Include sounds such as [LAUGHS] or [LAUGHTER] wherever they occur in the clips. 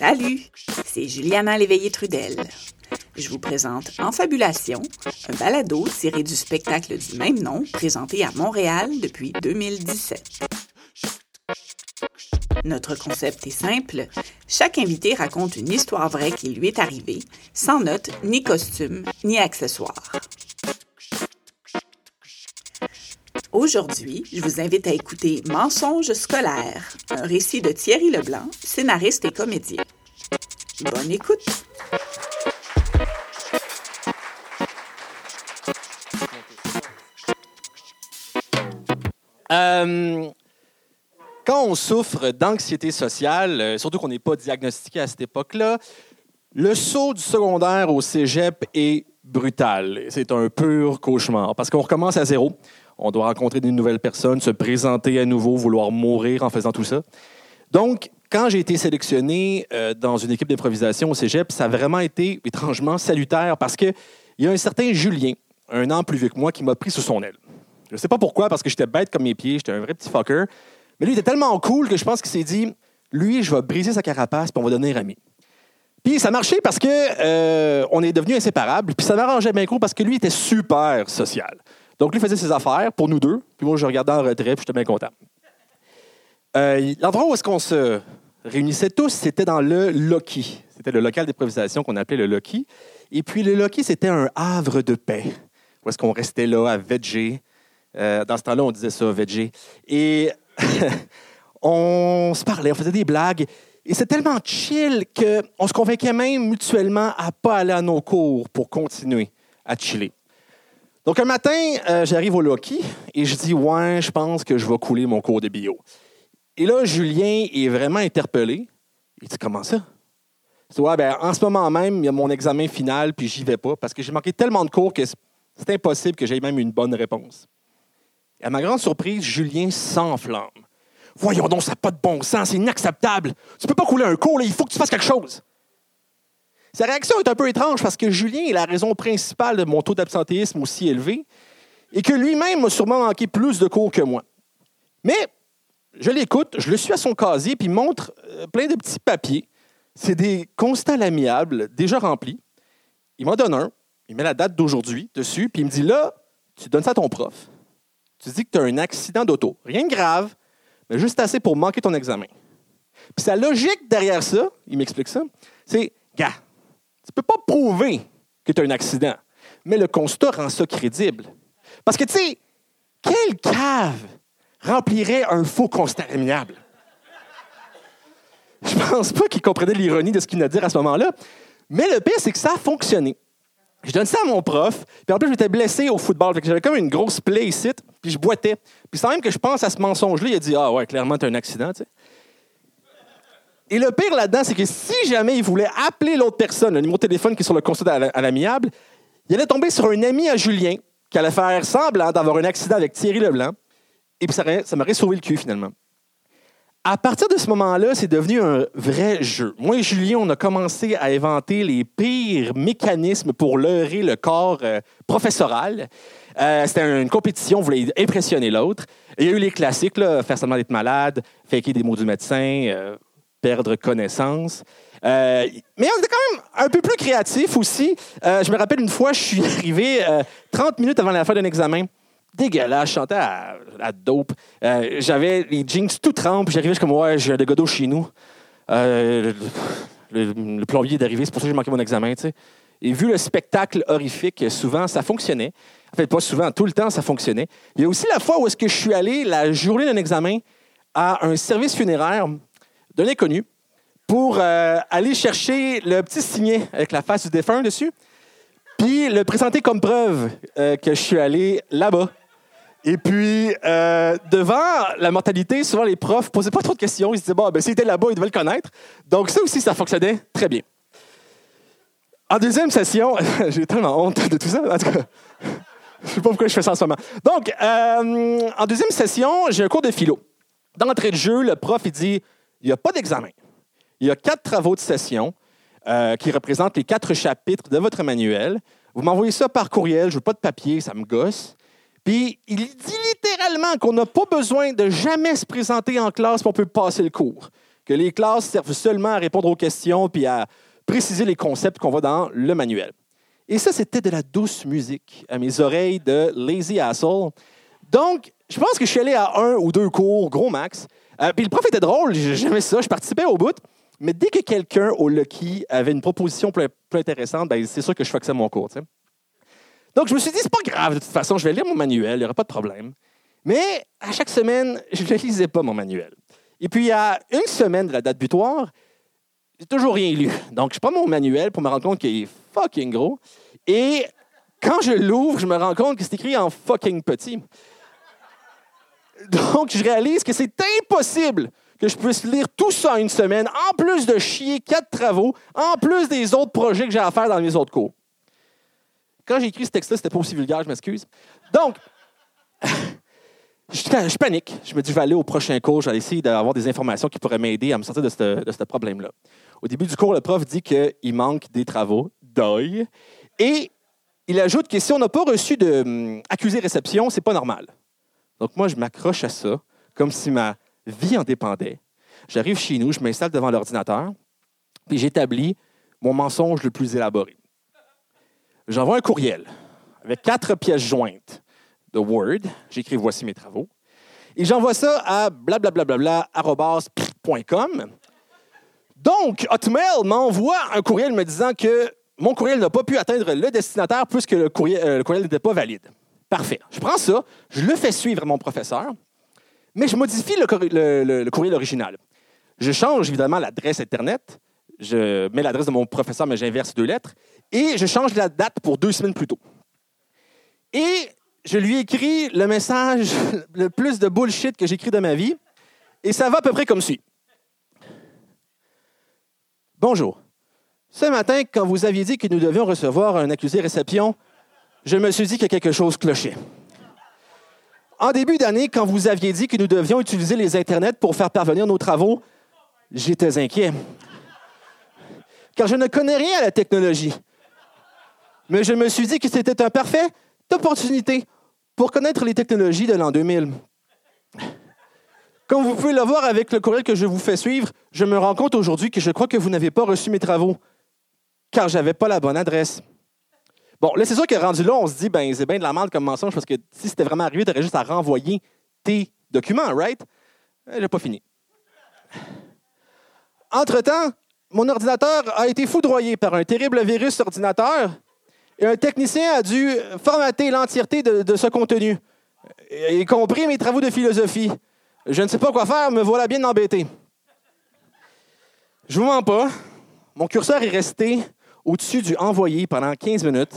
Salut, c'est Juliana Léveillé-Trudel. Je vous présente En Fabulation, un balado tiré du spectacle du même nom présenté à Montréal depuis 2017. Notre concept est simple. Chaque invité raconte une histoire vraie qui lui est arrivée, sans notes, ni costume, ni accessoires. Aujourd'hui, je vous invite à écouter Mensonges scolaires, un récit de Thierry Leblanc, scénariste et comédien. Bonne écoute! Euh, quand on souffre d'anxiété sociale, euh, surtout qu'on n'est pas diagnostiqué à cette époque-là, le saut du secondaire au cégep est brutal. C'est un pur cauchemar parce qu'on recommence à zéro. On doit rencontrer de nouvelles personnes, se présenter à nouveau, vouloir mourir en faisant tout ça. Donc, quand j'ai été sélectionné euh, dans une équipe d'improvisation au cégep, ça a vraiment été étrangement salutaire parce qu'il y a un certain Julien, un an plus vieux que moi, qui m'a pris sous son aile. Je ne sais pas pourquoi, parce que j'étais bête comme mes pieds, j'étais un vrai petit fucker. Mais lui, il était tellement cool que je pense qu'il s'est dit lui, je vais briser sa carapace puis on va devenir amis. Puis ça a marché parce que euh, on est devenus inséparables. Puis ça m'arrangeait bien cool parce que lui était super social. Donc lui faisait ses affaires pour nous deux. Puis moi, je regardais en retrait puis j'étais bien content. Euh, L'endroit où est-ce qu'on se réunissait tous, c'était dans le Loki. C'était le local d'improvisation qu'on appelait le Loki. Et puis le Loki, c'était un havre de paix. Où est-ce qu'on restait là à veger. Euh, dans ce temps-là, on disait ça, veger. Et [LAUGHS] on se parlait, on faisait des blagues. Et c'est tellement chill qu'on se convainquait même mutuellement à pas aller à nos cours pour continuer à chiller. Donc, un matin, euh, j'arrive au Loki et je dis Ouais, je pense que je vais couler mon cours de bio. Et là, Julien est vraiment interpellé. Il dit Comment ça? Dis Ouais, ben, en ce moment même, il y a mon examen final puis j'y vais pas parce que j'ai manqué tellement de cours que c'est impossible que j'aie même une bonne réponse. À ma grande surprise, Julien s'enflamme. Voyons donc, ça n'a pas de bon sens, c'est inacceptable. Tu peux pas couler un cours, là, il faut que tu fasses quelque chose. Sa réaction est un peu étrange parce que Julien est la raison principale de mon taux d'absentéisme aussi élevé et que lui-même a sûrement manqué plus de cours que moi. Mais je l'écoute, je le suis à son casier, puis il montre euh, plein de petits papiers. C'est des constats amiables déjà remplis. Il m'en donne un, il met la date d'aujourd'hui dessus, puis il me dit là, tu donnes ça à ton prof. Tu dis que tu as un accident d'auto. Rien de grave, mais juste assez pour manquer ton examen. Puis sa logique derrière ça, il m'explique ça, c'est, gars, tu peux pas prouver que tu as un accident, mais le constat rend ça crédible. Parce que, tu sais, quelle cave remplirait un faux constat amiable? Je pense pas qu'il comprenait l'ironie de ce qu'il venait de dire à ce moment-là. Mais le pire, c'est que ça a fonctionné. Je donne ça à mon prof, puis en plus, j'étais blessé au football. J'avais comme une grosse plaie ici, puis je boitais. Puis sans même que je pense à ce mensonge-là, il a dit Ah ouais, clairement, tu as un accident. Et le pire là-dedans, c'est que si jamais il voulait appeler l'autre personne, le numéro de téléphone qui est sur le constat à l'amiable, il allait tomber sur un ami à Julien qui allait faire semblant d'avoir un accident avec Thierry Leblanc. Et puis ça m'aurait sauvé le cul finalement. À partir de ce moment-là, c'est devenu un vrai jeu. Moi et Julien, on a commencé à inventer les pires mécanismes pour leurrer le corps euh, professoral. Euh, c'était une compétition, on voulait impressionner l'autre. Il y a eu les classiques, faire semblant d'être malade, faker des mots du médecin, euh, perdre connaissance. mais on était quand même un peu plus créatifs aussi. je me rappelle une fois, je suis [LAUGHS] arrivé 30 minutes avant la fin d'un examen dégueulasse. Je chantais à, dope. Euh, j'avais les jeans tout trempes. J'arrivais, comme, ouais, j'ai de godo chez nous. Euh, le, plombier est arrivé, c'est pour ça que j'ai manqué mon examen, tu sais. Et vu le spectacle horrifique, souvent, ça fonctionnait. En fait, pas souvent, tout le temps, ça fonctionnait. Il y a aussi la fois où est-ce que je suis allé, la journée d'un examen, à un service funéraire d'un inconnu pour euh, aller chercher le petit signet avec la face du défunt dessus, puis le présenter comme preuve que je suis allé là-bas et puis, euh, devant la mortalité, souvent les profs ne posaient pas trop de questions. Ils se disaient, bon, ben, s'ils étaient là-bas, ils devaient le connaître. Donc, ça aussi, ça fonctionnait très bien. En deuxième session, [LAUGHS] j'ai tellement honte de tout ça. En tout cas, je ne sais pas pourquoi je fais ça en ce moment. Donc, euh, en deuxième session, j'ai un cours de philo. D'entrée de jeu, le prof, il dit, il n'y a pas d'examen. Il y a quatre travaux de session euh, qui représentent les quatre chapitres de votre manuel. Vous m'envoyez ça par courriel, je veux pas de papier, ça me gosse. Puis il dit littéralement qu'on n'a pas besoin de jamais se présenter en classe pour peut passer le cours. que les classes servent seulement à répondre aux questions puis à préciser les concepts qu'on voit dans le manuel. Et ça, c'était de la douce musique à mes oreilles de Lazy Asshole. Donc, je pense que je suis allé à un ou deux cours, gros max. Euh, puis le prof était drôle, j'aimais ça, je participais au bout. Mais dès que quelqu'un au Lucky avait une proposition plus, intéressante, ben, c'est sûr que je faisais mon cours. Donc, je me suis dit, c'est pas grave, de toute façon, je vais lire mon manuel, il n'y aura pas de problème. Mais à chaque semaine, [LAUGHS] je ne lisais pas mon manuel. Et puis, à une semaine de la date butoir, j'ai toujours rien lu. Donc, je prends mon manuel pour me rendre compte qu'il est fucking gros. Et quand je l'ouvre, je me rends compte que c'est écrit en fucking petit. Donc, je réalise que c'est impossible que je puisse lire tout ça en une semaine, en plus de chier quatre travaux, en plus des autres projets que j'ai à faire dans mes autres cours. Quand j'ai écrit ce texte-là, c'était pas aussi vulgaire, je m'excuse. Donc, [LAUGHS] je, panique. Je me dis, je vais aller au prochain cours, je vais essayer d'avoir des informations qui pourraient m'aider à me sortir de ce, problème-là. Au début du cours, le prof dit qu'il manque des travaux, d'œil, et il ajoute que si on n'a pas reçu d'accusé-réception, hum, c'est pas normal. Donc moi, je m'accroche à ça, comme si ma vie en dépendait. J'arrive chez nous, je m'installe devant l'ordinateur, puis j'établis mon mensonge le plus élaboré. J'envoie un courriel avec quatre pièces jointes de Word. J'écris Voici mes travaux. Et j'envoie ça à blablabla.com. Donc, Hotmail m'envoie un courriel me disant que mon courriel n'a pas pu atteindre le destinataire puisque le courriel, euh, le courriel n'était pas valide. Parfait. Je prends ça, je le fais suivre à mon professeur, mais je modifie le, courriel original. Je change évidemment l'adresse Internet, je mets l'adresse de mon professeur, mais j'inverse deux lettres, et je change la date pour deux semaines plus tôt. Et je lui écris le message [LAUGHS] le plus de bullshit que j'écris de ma vie, et ça va à peu près comme suit. Bonjour. Ce matin, quand vous aviez dit que nous devions recevoir un accusé réception, je me suis dit que quelque chose clochait. En début d'année, quand vous aviez dit que nous devions utiliser les Internets pour faire parvenir nos travaux, j'étais inquiet. Car je ne connais rien à la technologie. Mais je me suis dit que c'était un parfait opportunité pour connaître les technologies de l'an 2000. Comme vous pouvez le voir avec le courriel que je vous fais suivre, je me rends compte aujourd'hui que je crois que vous n'avez pas reçu mes travaux, car je n'avais pas la bonne adresse. Bon, là, c'est sûr que rendu là, on se dit, ben, c'est bien de la merde comme mensonge parce que si c'était vraiment arrivé, tu aurais juste à renvoyer tes documents, right? Euh, j'ai pas fini. Entre-temps, mon ordinateur a été foudroyé par un terrible virus ordinateur un technicien a dû formater l'entièreté de, ce contenu, y compris mes travaux de philosophie. Je ne sais pas quoi faire, me voilà bien embêté. Je vous mens pas, mon curseur est resté au-dessus du envoyé pendant 15 minutes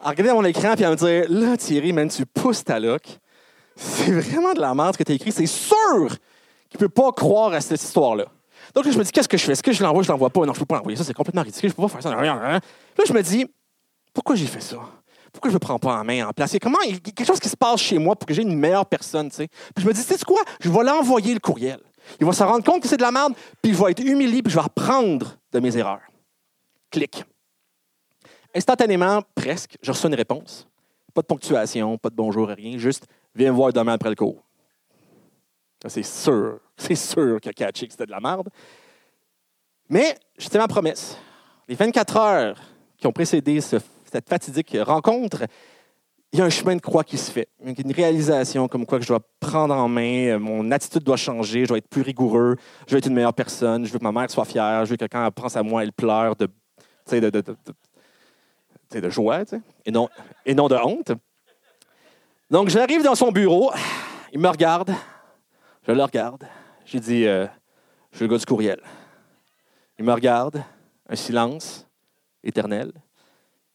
à regarder mon écran et à me dire Là, Thierry, man, tu pousses ta loc. C'est vraiment de la merde ce que tu as écrit. C'est sûr qu'il peut pas croire à cette histoire-là. Donc là, je me dis Qu'est-ce que je fais? Est-ce que je l'envoie? Je l'envoie pas. Non, je ne peux pas l'envoyer. Ça, c'est complètement ridicule. Je ne peux pas faire ça. Là, je me dis Pourquoi j'ai fait ça? Pourquoi je ne me prends pas en main en place? comment, il y a quelque chose qui se passe chez moi pour que j'ai une meilleure personne, tu sais? Puis je me dis, sais quoi? Je vais l'envoyer le courriel. Il va se rendre compte que c'est de la merde, puis il va être humilié, puis je vais apprendre de mes erreurs. Clic. Instantanément, presque, je reçois une réponse. Pas de ponctuation, pas de bonjour, rien. Juste, viens me voir demain après le cours. C'est sûr, [LAUGHS] c'est sûr que catché que c'était de la merde. Mais c'était ma promesse. Les 24 heures qui ont précédé cette fatidique rencontre, il y a un chemin de croix qui se fait. Une réalisation comme quoi je dois prendre en main, mon attitude doit changer, je dois être plus rigoureux, je veux être une meilleure personne, je veux que ma mère soit fière, je veux que quand elle pense à moi, elle pleure de, de, joie et, non, et non de honte. Donc, j'arrive dans son bureau, il me regarde, je le regarde. J'ai dit, euh, je suis le gars du courriel. Il me regarde, un silence éternel.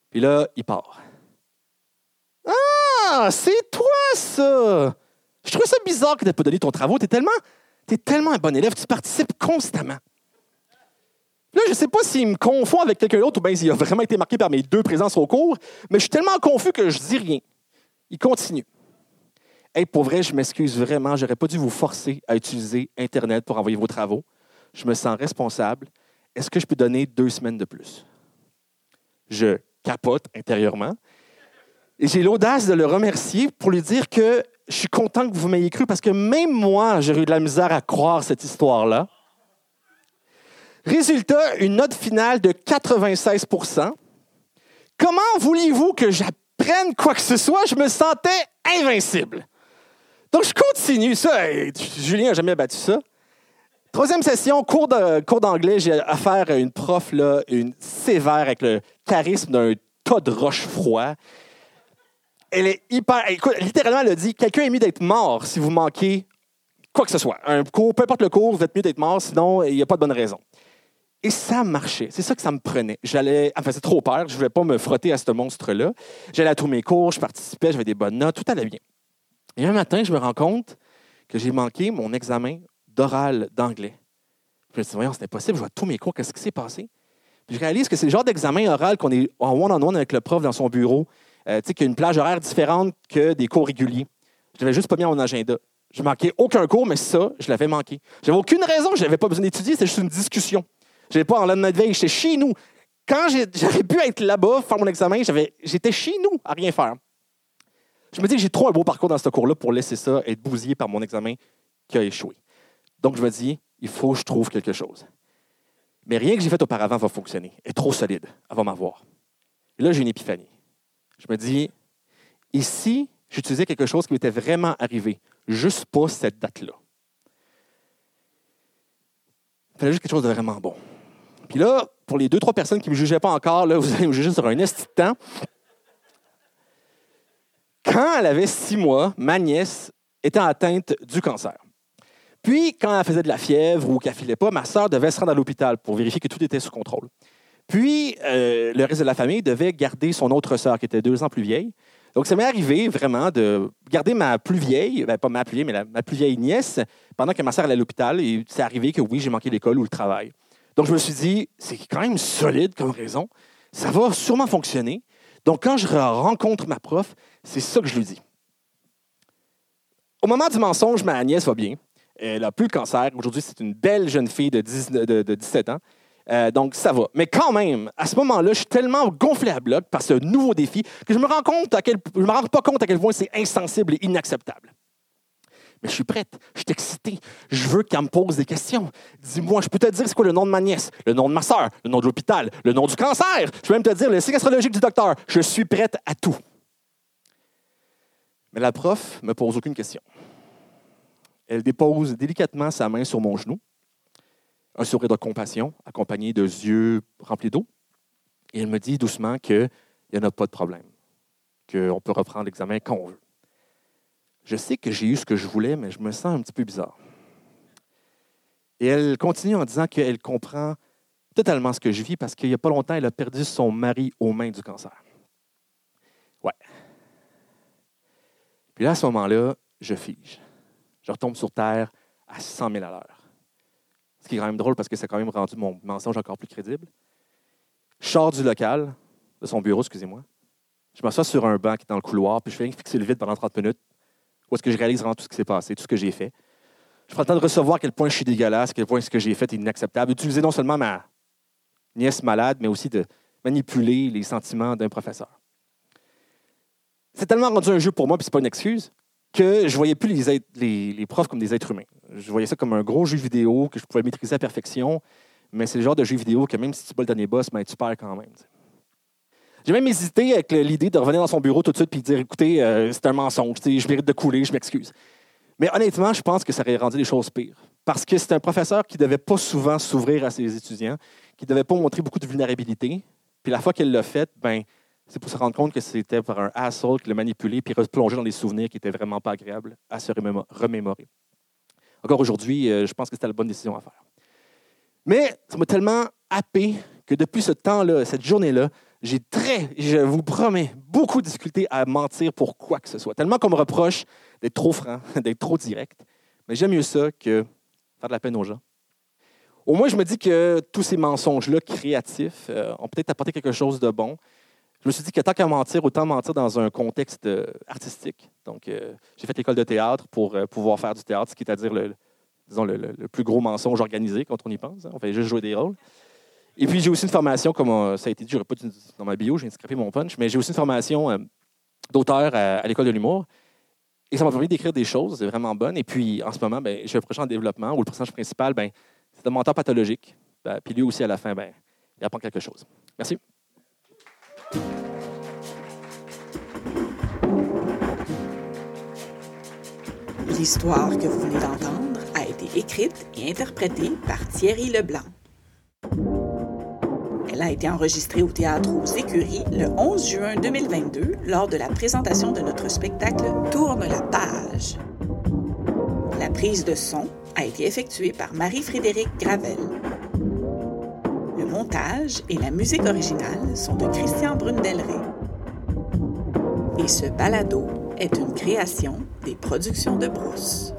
Puis là, il part. Ah, c'est toi ça! Je trouve ça bizarre que tu pas donné ton travail. Tu es tellement, es tellement un bon élève, tu participes constamment. Là, je ne sais pas s'il me confond avec quelqu'un d'autre ou bien s'il a vraiment été marqué par mes deux présences au cours, mais je suis tellement confus que je dis rien. Il continue. Hey, pour vrai, je m'excuse vraiment, j'aurais pas dû vous forcer à utiliser Internet pour envoyer vos travaux. Je me sens responsable. Est-ce que je peux donner deux semaines de plus? Je capote intérieurement. J'ai l'audace de le remercier pour lui dire que je suis content que vous m'ayez cru parce que même moi, j'ai eu de la misère à croire cette histoire-là. Résultat, une note finale de 96% Comment vouliez-vous que j'apprenne quoi que ce soit? Je me sentais invincible. Donc, je continue ça. Julien n'a jamais battu ça. Troisième session, cours, d'anglais. J'ai affaire à une prof, là, une sévère, avec le charisme d'un tas de roches froid. Elle est hyper. Écoute, littéralement, elle a dit quelqu'un est mieux d'être mort si vous manquez quoi que ce soit. Un cours, peu importe le cours, vous êtes mieux d'être mort, sinon, il n'y a pas de bonne raison. Et ça marchait. C'est ça que ça me prenait. J'allais, enfin, c'est trop peur. Je ne voulais pas me frotter à ce monstre-là. J'allais à tous mes cours, je participais, j'avais des bonnes notes, tout allait bien. Et un matin, je me rends compte que j'ai manqué mon examen d'oral d'anglais. Je me dis, voyons, c'est impossible, je vois tous mes cours, qu'est-ce qui s'est passé? Puis je réalise que c'est le genre d'examen oral qu'on est en one-on-one avec le prof dans son bureau, euh, tu sais, qu'il y a une plage horaire différente que des cours réguliers. Je l'avais juste pas mis dans mon agenda. Je manquais aucun cours, mais ça, je l'avais manqué. J'avais aucune raison, je n'avais pas besoin d'étudier, c'était juste une discussion. Je n'avais pas en lendemain de veille, j'étais chez nous. Quand j'avais pu être là-bas, faire mon examen, j'étais chez nous à rien faire. Je me dis que j'ai trop un beau parcours dans ce cours-là pour laisser ça être bousillé par mon examen qui a échoué. Donc, je me dis, il faut que je trouve quelque chose. Mais rien que j'ai fait auparavant va fonctionner. Elle est trop solide. Elle va m'avoir. Là, j'ai une épiphanie. Je me dis, si j'utilisais quelque chose qui m'était vraiment arrivé, juste pas cette date-là? Il fallait juste quelque chose de vraiment bon. Puis là, pour les deux, trois personnes qui ne me jugeaient pas encore, là, vous allez me juger sur un esti. Quand elle avait six mois, ma nièce était atteinte du cancer. Puis, quand elle faisait de la fièvre ou qu'elle filait pas, ma sœur devait se rendre à l'hôpital pour vérifier que tout était sous contrôle. Puis, euh, le reste de la famille devait garder son autre sœur, qui était deux ans plus vieille. Donc, ça m'est arrivé vraiment de garder ma plus vieille, ben, pas ma plus vieille, mais ma plus vieille nièce, pendant que ma sœur allait à l'hôpital. Et c'est arrivé que oui, j'ai manqué l'école ou le travail. Donc, je me suis dit, c'est quand même solide comme raison. Ça va sûrement fonctionner. Donc, quand je rencontre ma prof, c'est ça que je lui dis. Au moment du mensonge, ma nièce va bien. Elle n'a plus le cancer. Aujourd'hui, c'est une belle jeune fille de, 17 ans. Euh, donc, ça va. Mais quand même, à ce moment-là, je suis tellement gonflé à bloc par ce nouveau défi que je me rends compte à quel, je me rends pas compte à quel point c'est insensible et inacceptable. Mais je suis prête, je suis excitée, je veux qu'elle me pose des questions. Dis-moi, je peux te dire c'est quoi le nom de ma nièce, le nom de ma soeur, le nom de l'hôpital, le nom du cancer? Je peux même te dire le signe astrologique du docteur. Je suis prête à tout. Mais la prof ne me pose aucune question. Elle dépose délicatement sa main sur mon genou, un sourire de compassion accompagné de yeux remplis d'eau, et elle me dit doucement qu'il n'y en a pas de problème, qu'on peut reprendre l'examen quand on veut. Je sais que j'ai eu ce que je voulais, mais je me sens un petit peu bizarre. Et elle continue en disant qu'elle comprend totalement ce que je vis parce qu'il n'y a pas longtemps, elle a perdu son mari aux mains du cancer. Ouais. Puis là, à ce moment-là, je fige. Je retombe sur terre à 100 000 à l'heure. Ce qui est quand même drôle parce que ça a quand même rendu mon mensonge encore plus crédible. Je sors du local, de son bureau, excusez-moi. Je m'assois sur un banc qui est dans le couloir, puis je fais fixer le vide pendant 30 minutes. Où est-ce que je réalise vraiment tout ce qui s'est passé, tout ce que j'ai fait. Je prends le temps de recevoir à quel point je suis dégueulasse, à quel point ce que j'ai fait est inacceptable. Utiliser non seulement ma nièce malade, mais aussi de manipuler les sentiments d'un professeur c'est tellement rendu un jeu pour moi, puis c'est pas une excuse, que je voyais plus les, profs comme des êtres humains. Je voyais ça comme un gros jeu vidéo que je pouvais maîtriser à perfection, mais c'est le genre de jeu vidéo que même si tu bats le dernier boss, ben, tu perds quand même. J'ai même hésité avec l'idée de revenir dans son bureau tout de suite et dire écoutez, euh, c'est un mensonge, je mérite de couler, je m'excuse. Mais honnêtement, je pense que ça aurait rendu les choses pires. Parce que c'est un professeur qui ne devait pas souvent s'ouvrir à ses étudiants, qui ne devait pas montrer beaucoup de vulnérabilité. Puis la fois qu'elle l'a fait, ben, c'est pour se rendre compte que c'était par un asshole qui l'a manipulé puis replonger dans des souvenirs qui n'étaient vraiment pas agréables à se remémorer. Encore aujourd'hui, euh, je pense que c'était la bonne décision à faire. Mais ça m'a tellement happé que depuis ce temps-là, cette journée-là, j'ai très, je vous promets, beaucoup de difficultés à mentir pour quoi que ce soit. Tellement qu'on me reproche d'être trop franc, [LAUGHS] d'être trop direct. Mais j'aime mieux ça que faire de la peine aux gens. Au moins, je me dis que tous ces mensonges-là créatifs euh, ont peut-être apporté quelque chose de bon. Je me suis dit que tant qu'à mentir, autant mentir dans un contexte euh, artistique. Donc, euh, j'ai fait l'école de théâtre pour euh, pouvoir faire du théâtre, ce qui est à dire le, disons, le, plus gros mensonge organisé quand on y pense. Hein. On fait juste jouer des rôles. Et puis, j'ai aussi une formation, comme ça a été dit, je pas dans ma bio, j'ai scrapé mon punch, mais j'ai aussi une formation d'auteur à, l'école de l'humour. Et ça m'a permis d'écrire des choses vraiment bonnes. Et puis, en ce moment, j'ai un projet en développement où le personnage principal, ben, c'est un menteur pathologique Ben, puis lui aussi, à la fin, ben, il apprend quelque chose. Merci. L'histoire que vous venez d'entendre a été écrite et interprétée par Thierry Leblanc. Elle a été enregistrée au théâtre aux Écuries le 11 juin 2022 lors de la présentation de notre spectacle Tourne la page. La prise de son a été effectuée par Marie-Frédérique Gravel. Le montage et la musique originale sont de Christian Brundelray. Et ce balado est une création des productions de Brousse.